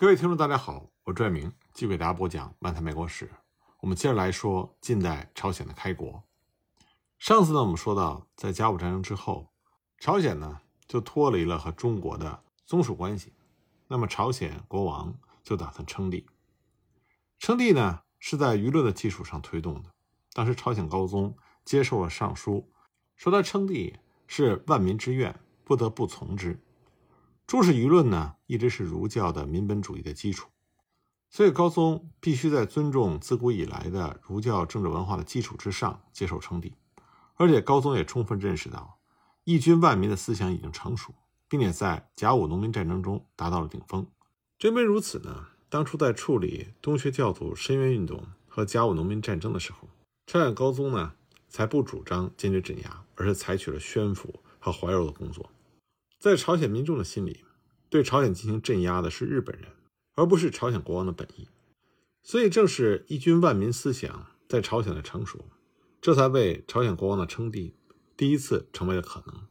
各位听众，大家好，我拽明继续给大家播讲《漫谈美国史》。我们接着来说近代朝鲜的开国。上次呢，我们说到，在甲午战争之后，朝鲜呢就脱离了和中国的宗属关系。那么，朝鲜国王就打算称帝。称帝呢是在舆论的基础上推动的。当时，朝鲜高宗接受了上书，说他称帝是万民之愿，不得不从之。注释舆论呢，一直是儒教的民本主义的基础，所以高宗必须在尊重自古以来的儒教政治文化的基础之上接受称帝。而且高宗也充分认识到，一军万民的思想已经成熟，并且在甲午农民战争中达到了顶峰。正因为如此呢，当初在处理东学教徒申冤运动和甲午农民战争的时候，朝鲜高宗呢才不主张坚决镇压，而是采取了宣抚和怀柔的工作。在朝鲜民众的心里，对朝鲜进行镇压的是日本人，而不是朝鲜国王的本意。所以，正是一军万民思想在朝鲜的成熟，这才为朝鲜国王的称帝第一次成为了可能。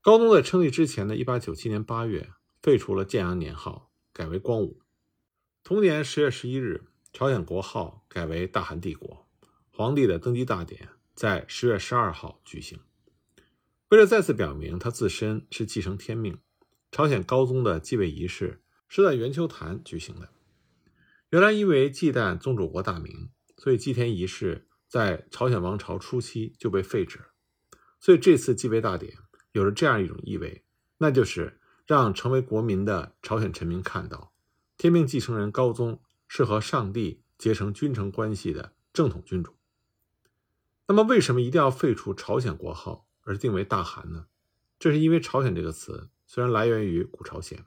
高宗在称帝之前的1897年8月废除了建阳年号，改为光武。同年10月11日，朝鲜国号改为大韩帝国，皇帝的登基大典在10月12号举行。为了再次表明他自身是继承天命，朝鲜高宗的继位仪式是在元丘坛举行的。原来因为忌惮宗主国大名，所以祭天仪式在朝鲜王朝初期就被废止。所以这次继位大典有着这样一种意味，那就是让成为国民的朝鲜臣民看到，天命继承人高宗是和上帝结成君臣关系的正统君主。那么，为什么一定要废除朝鲜国号？而定为大汗呢？这是因为“朝鲜”这个词虽然来源于古朝鲜，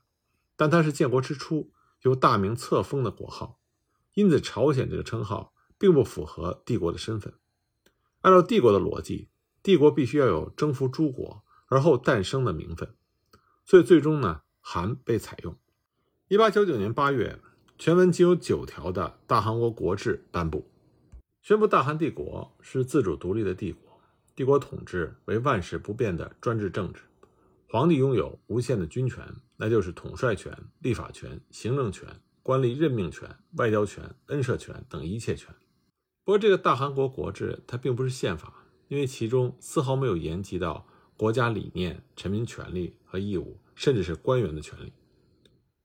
但它是建国之初由大明册封的国号，因此“朝鲜”这个称号并不符合帝国的身份。按照帝国的逻辑，帝国必须要有征服诸国而后诞生的名分，所以最终呢，韩被采用。一八九九年八月，全文仅有九条的大韩国国志颁布，宣布大韩帝国是自主独立的帝国。帝国统治为万世不变的专制政治，皇帝拥有无限的军权，那就是统帅权、立法权、行政权、官吏任命权、外交权、恩赦权等一切权。不过，这个大韩国国制它并不是宪法，因为其中丝毫没有言及到国家理念、臣民权利和义务，甚至是官员的权利。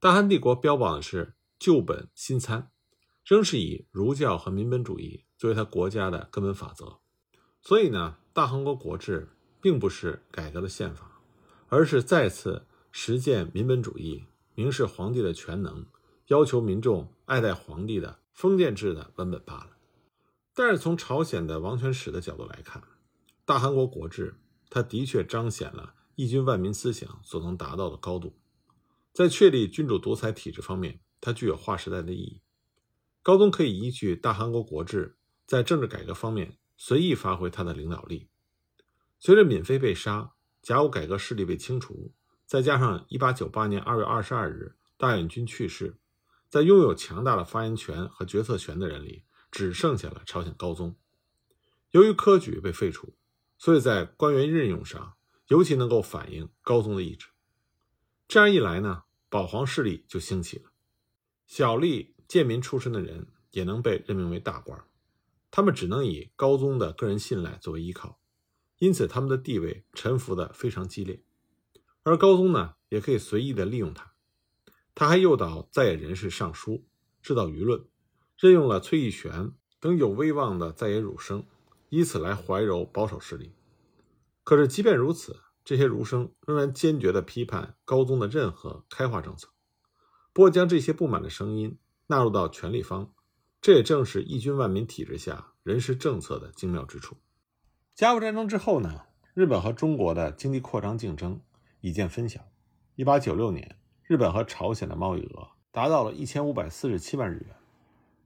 大韩帝国标榜的是旧本新参，仍是以儒教和民本主义作为他国家的根本法则。所以呢？大韩国国制并不是改革的宪法，而是再次实践民本主义、明示皇帝的全能、要求民众爱戴皇帝的封建制的文本罢了。但是从朝鲜的王权史的角度来看，大韩国国制它的确彰显了一军万民思想所能达到的高度，在确立君主独裁体制方面，它具有划时代的意义。高宗可以依据大韩国国制，在政治改革方面。随意发挥他的领导力。随着闵妃被杀，甲午改革势力被清除，再加上1898年2月22日大远军去世，在拥有强大的发言权和决策权的人里，只剩下了朝鲜高宗。由于科举被废除，所以在官员任用上尤其能够反映高宗的意志。这样一来呢，保皇势力就兴起了，小吏贱民出身的人也能被任命为大官。他们只能以高宗的个人信赖作为依靠，因此他们的地位沉浮的非常激烈。而高宗呢，也可以随意的利用他。他还诱导在野人士上书，制造舆论，任用了崔义玄等有威望的在野儒生，以此来怀柔保守势力。可是即便如此，这些儒生仍然坚决地批判高宗的任何开化政策。不过，将这些不满的声音纳入到权力方。这也正是一军万民体制下人事政策的精妙之处。甲午战争之后呢，日本和中国的经济扩张竞争已见分晓。一八九六年，日本和朝鲜的贸易额达到了一千五百四十七万日元，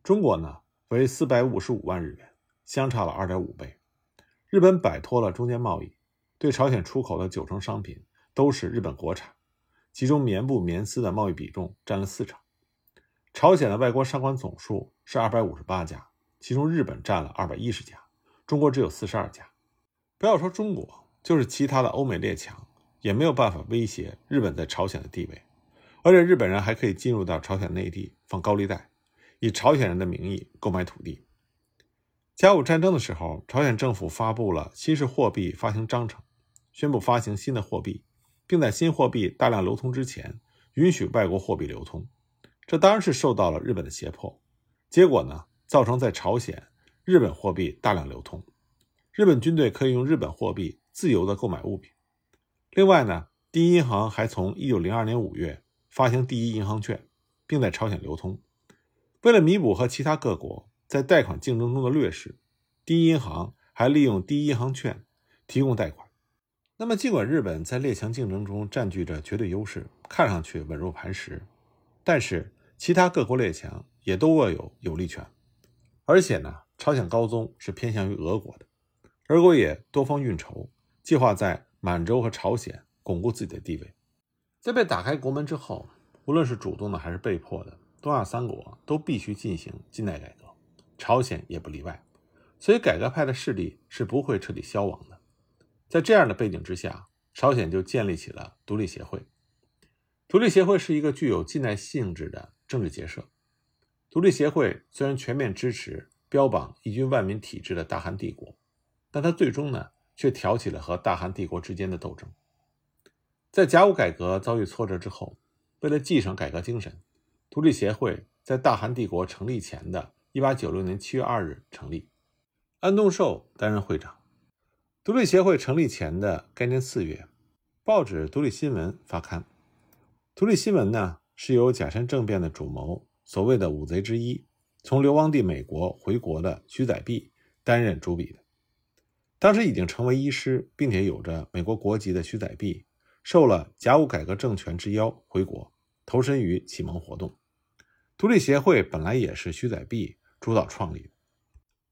中国呢为四百五十五万日元，相差了二点五倍。日本摆脱了中间贸易，对朝鲜出口的九成商品都是日本国产，其中棉布、棉丝的贸易比重占了四成。朝鲜的外国商馆总数是二百五十八家，其中日本占了二百一十家，中国只有四十二家。不要说中国，就是其他的欧美列强，也没有办法威胁日本在朝鲜的地位。而且日本人还可以进入到朝鲜内地放高利贷，以朝鲜人的名义购买土地。甲午战争的时候，朝鲜政府发布了新式货币发行章程，宣布发行新的货币，并在新货币大量流通之前，允许外国货币流通。这当然是受到了日本的胁迫。结果呢，造成在朝鲜日本货币大量流通，日本军队可以用日本货币自由的购买物品。另外呢，第一银行还从1902年5月发行第一银行券，并在朝鲜流通。为了弥补和其他各国。在贷款竞争中的劣势，第一银行还利用第一银行券提供贷款。那么，尽管日本在列强竞争中占据着绝对优势，看上去稳如磐石，但是其他各国列强也都握有有利权。而且呢，朝鲜高宗是偏向于俄国的，俄国也多方运筹，计划在满洲和朝鲜巩固自己的地位。在被打开国门之后，无论是主动的还是被迫的，东亚三国都必须进行近代改革。朝鲜也不例外，所以改革派的势力是不会彻底消亡的。在这样的背景之下，朝鲜就建立起了独立协会。独立协会是一个具有近代性质的政治结社。独立协会虽然全面支持标榜一军万民体制的大韩帝国，但他最终呢却挑起了和大韩帝国之间的斗争。在甲午改革遭遇挫折之后，为了继承改革精神，独立协会在大韩帝国成立前的。一八九六年七月二日成立，安东寿担任会长。独立协会成立前的该年四月，报纸《独立新闻》发刊。独立新闻呢，是由甲申政变的主谋，所谓的五贼之一，从流亡地美国回国的徐载弼担任主笔的。当时已经成为医师，并且有着美国国籍的徐载弼，受了甲午改革政权之邀回国，投身于启蒙活动。独立协会本来也是徐载弼。主导创立的，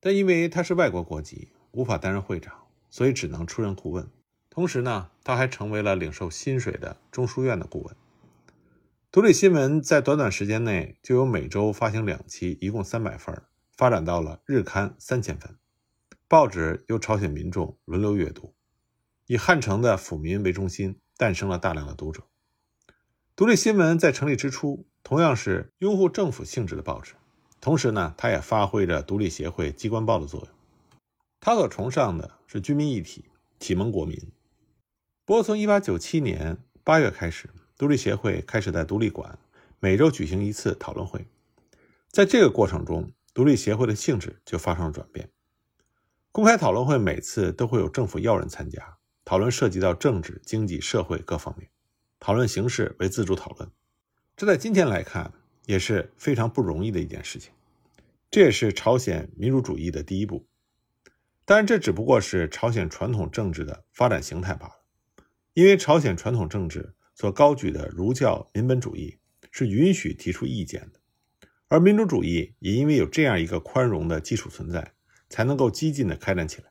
但因为他是外国国籍，无法担任会长，所以只能出任顾问。同时呢，他还成为了领受薪水的中书院的顾问。独立新闻在短短时间内就由每周发行两期，一共三百份，发展到了日刊三千份。报纸由朝鲜民众轮流阅读，以汉城的府民为中心，诞生了大量的读者。独立新闻在成立之初，同样是拥护政府性质的报纸。同时呢，它也发挥着独立协会机关报的作用。他所崇尚的是军民一体，启蒙国民。不过，从1897年8月开始，独立协会开始在独立馆每周举行一次讨论会。在这个过程中，独立协会的性质就发生了转变。公开讨论会每次都会有政府要人参加，讨论涉及到政治、经济、社会各方面，讨论形式为自主讨论。这在今天来看。也是非常不容易的一件事情，这也是朝鲜民主主义的第一步。当然，这只不过是朝鲜传统政治的发展形态罢了。因为朝鲜传统政治所高举的儒教民本主义是允许提出意见的，而民主主义也因为有这样一个宽容的基础存在，才能够激进的开展起来。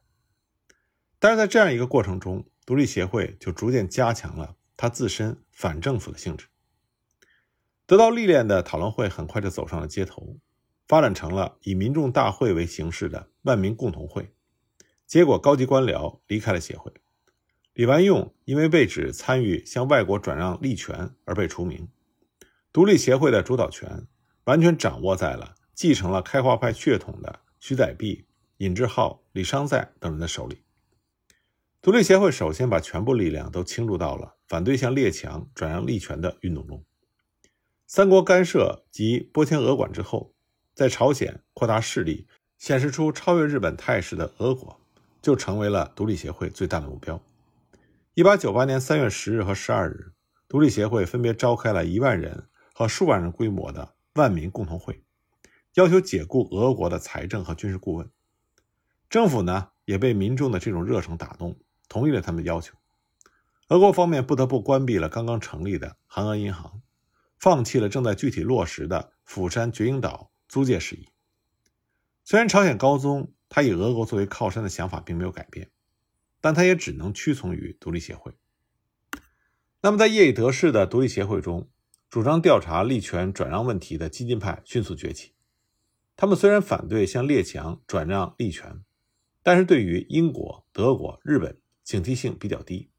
但是在这样一个过程中，独立协会就逐渐加强了它自身反政府的性质。得到历练的讨论会很快就走上了街头，发展成了以民众大会为形式的万民共同会。结果，高级官僚离开了协会。李万用因为被指参与向外国转让利权而被除名。独立协会的主导权完全掌握在了继承了开化派血统的徐载弼、尹志浩、李商在等人的手里。独立协会首先把全部力量都倾注到了反对向列强转让利权的运动中。三国干涉及波迁俄管之后，在朝鲜扩大势力、显示出超越日本态势的俄国，就成为了独立协会最大的目标。一八九八年三月十日和十二日，独立协会分别召开了一万人和数万人规模的万民共同会，要求解雇俄国的财政和军事顾问。政府呢，也被民众的这种热诚打动，同意了他们的要求。俄国方面不得不关闭了刚刚成立的韩俄银行。放弃了正在具体落实的釜山绝鹰岛租借事宜。虽然朝鲜高宗他以俄国作为靠山的想法并没有改变，但他也只能屈从于独立协会。那么，在业已得势的独立协会中，主张调查利权转让问题的激进派迅速崛起。他们虽然反对向列强转让利权，但是对于英国、德国、日本警惕性比较低。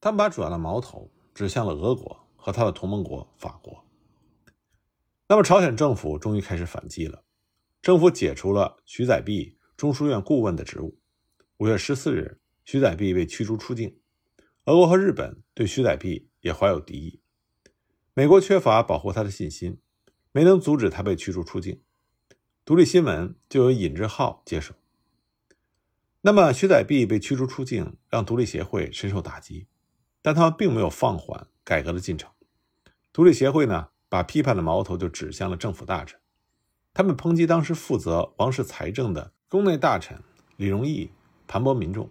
他们把主要的矛头指向了俄国。和他的同盟国法国。那么，朝鲜政府终于开始反击了。政府解除了徐载弼中书院顾问的职务。五月十四日，徐载弼被驱逐出境。俄国和日本对徐载弼也怀有敌意。美国缺乏保护他的信心，没能阻止他被驱逐出境。独立新闻就由尹志浩接手。那么，徐载弼被驱逐出境，让独立协会深受打击，但他们并没有放缓改革的进程。独立协会呢？把批判的矛头就指向了政府大臣，他们抨击当时负责王室财政的宫内大臣李荣义盘剥民众，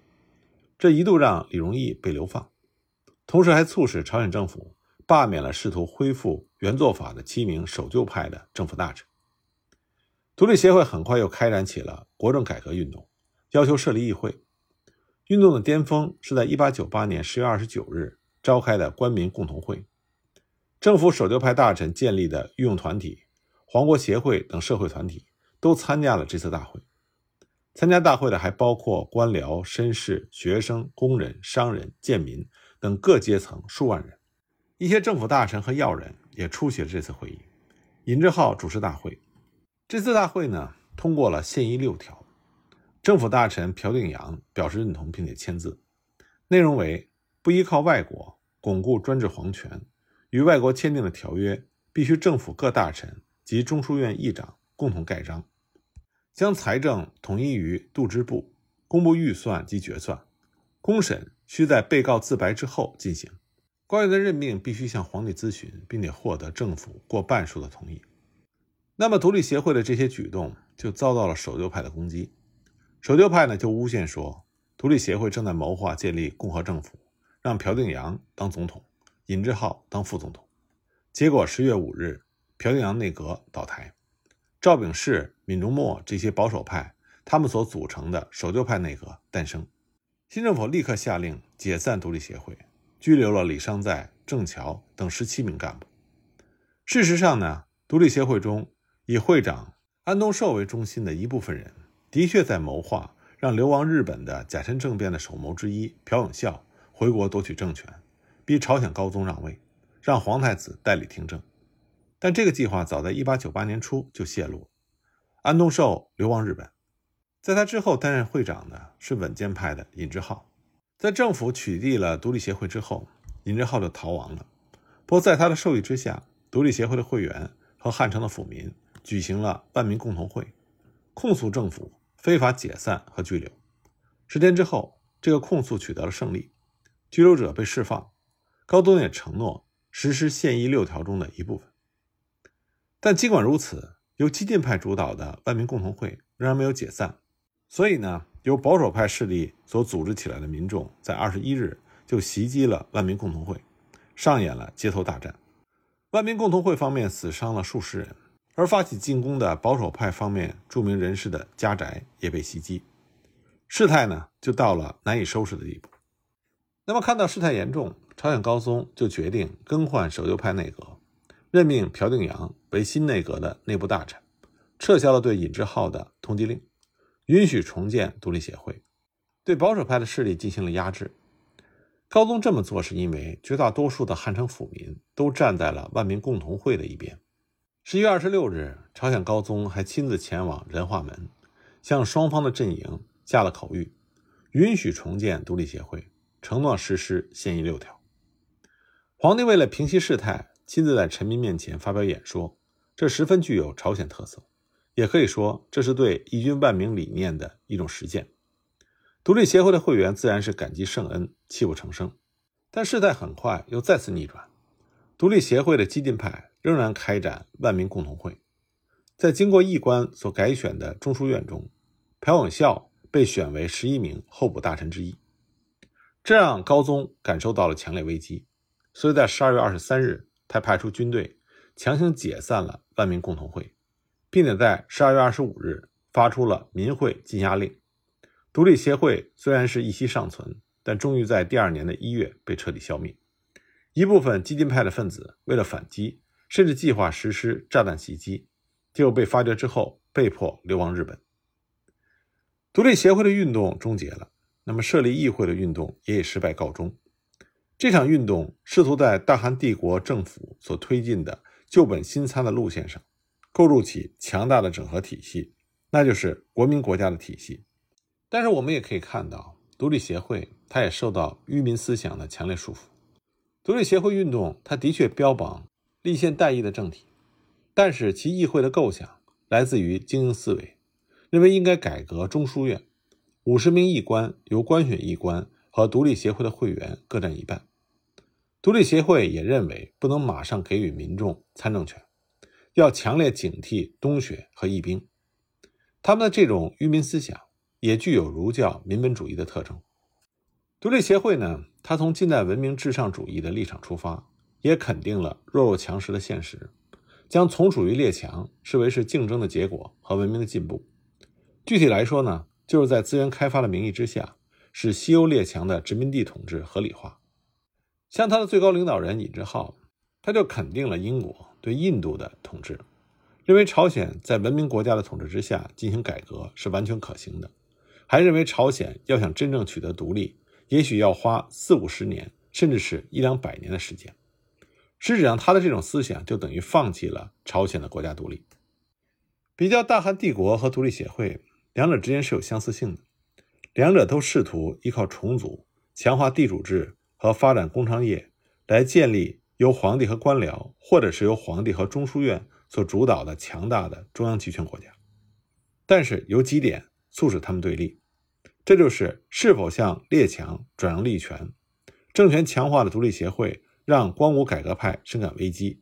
这一度让李荣义被流放，同时还促使朝鲜政府罢免了试图恢复原作法的七名守旧派的政府大臣。独立协会很快又开展起了国政改革运动，要求设立议会。运动的巅峰是在1898年10月29日召开的官民共同会。政府守旧派大臣建立的御用团体、皇国协会等社会团体都参加了这次大会。参加大会的还包括官僚、绅士、学生、工人、商人、贱民等各阶层数万人。一些政府大臣和要人也出席了这次会议。尹志浩主持大会。这次大会呢，通过了宪议六条。政府大臣朴定阳表示认同并且签字，内容为不依靠外国，巩固专制皇权。与外国签订的条约必须政府各大臣及中书院议长共同盖章，将财政统一于度支部，公布预算及决算，公审需在被告自白之后进行。官员的任命必须向皇帝咨询，并且获得政府过半数的同意。那么，独立协会的这些举动就遭到了守旧派的攻击。守旧派呢就诬陷说，独立协会正在谋划建立共和政府，让朴定阳当总统。尹志浩当副总统，结果十月五日，朴定阳内阁倒台，赵炳世、闵中谟这些保守派他们所组成的守旧派内阁诞生。新政府立刻下令解散独立协会，拘留了李商在、郑桥等十七名干部。事实上呢，独立协会中以会长安东寿为中心的一部分人，的确在谋划让流亡日本的甲申政变的首谋之一朴永孝回国夺取政权。逼朝鲜高宗让位，让皇太子代理听政，但这个计划早在1898年初就泄露。安东寿流亡日本，在他之后担任会长的是稳健派的尹志浩。在政府取缔了独立协会之后，尹志浩就逃亡了。不过在他的授意之下，独立协会的会员和汉城的府民举行了万民共同会，控诉政府非法解散和拘留。十天之后，这个控诉取得了胜利，拘留者被释放。高宗也承诺实施宪议六条中的一部分，但尽管如此，由激进派主导的万民共同会仍然没有解散。所以呢，由保守派势力所组织起来的民众在二十一日就袭击了万民共同会，上演了街头大战。万民共同会方面死伤了数十人，而发起进攻的保守派方面著名人士的家宅也被袭击，事态呢就到了难以收拾的地步。那么，看到事态严重。朝鲜高宗就决定更换守旧派内阁，任命朴定阳为新内阁的内部大臣，撤销了对尹志浩的通缉令，允许重建独立协会，对保守派的势力进行了压制。高宗这么做是因为绝大多数的汉城府民都站在了万民共同会的一边。十一月二十六日，朝鲜高宗还亲自前往仁化门，向双方的阵营下了口谕，允许重建独立协会，承诺实施宪议六条。皇帝为了平息事态，亲自在臣民面前发表演说，这十分具有朝鲜特色，也可以说这是对一军万民理念的一种实践。独立协会的会员自然是感激圣恩，泣不成声。但事态很快又再次逆转，独立协会的激进派仍然开展万民共同会，在经过议官所改选的中书院中，朴永孝被选为十一名候补大臣之一，这让高宗感受到了强烈危机。所以在十二月二十三日，他派出军队强行解散了万民共同会，并且在十二月二十五日发出了民会禁押令。独立协会虽然是一息尚存，但终于在第二年的一月被彻底消灭。一部分激进派的分子为了反击，甚至计划实施炸弹袭击，结果被发觉之后被迫流亡日本。独立协会的运动终结了，那么设立议会的运动也以失败告终。这场运动试图在大韩帝国政府所推进的旧本新参的路线上，构筑起强大的整合体系，那就是国民国家的体系。但是我们也可以看到，独立协会它也受到愚民思想的强烈束缚。独立协会运动，它的确标榜立宪代议的政体，但是其议会的构想来自于精英思维，认为应该改革中书院，五十名议官由官选议官和独立协会的会员各占一半。独立协会也认为不能马上给予民众参政权，要强烈警惕东学和义兵。他们的这种愚民思想也具有儒教民本主义的特征。独立协会呢，他从近代文明至上主义的立场出发，也肯定了弱肉强食的现实，将从属于列强视为是竞争的结果和文明的进步。具体来说呢，就是在资源开发的名义之下，使西欧列强的殖民地统治合理化。像他的最高领导人尹志浩，他就肯定了英国对印度的统治，认为朝鲜在文明国家的统治之下进行改革是完全可行的，还认为朝鲜要想真正取得独立，也许要花四五十年，甚至是一两百年的时间。实质上，他的这种思想就等于放弃了朝鲜的国家独立。比较大韩帝国和独立协会，两者之间是有相似性的，两者都试图依靠重组、强化地主制。和发展工商业，来建立由皇帝和官僚，或者是由皇帝和中书院所主导的强大的中央集权国家。但是有几点促使他们对立，这就是是否向列强转让利权，政权强化的独立协会让光武改革派深感危机，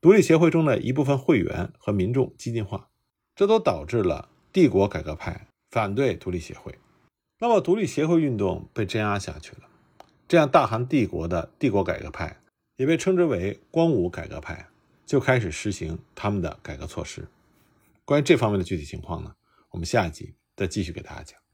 独立协会中的一部分会员和民众激进化，这都导致了帝国改革派反对独立协会。那么，独立协会运动被镇压下去了。这样，大韩帝国的帝国改革派，也被称之为光武改革派，就开始实行他们的改革措施。关于这方面的具体情况呢，我们下一集再继续给大家讲。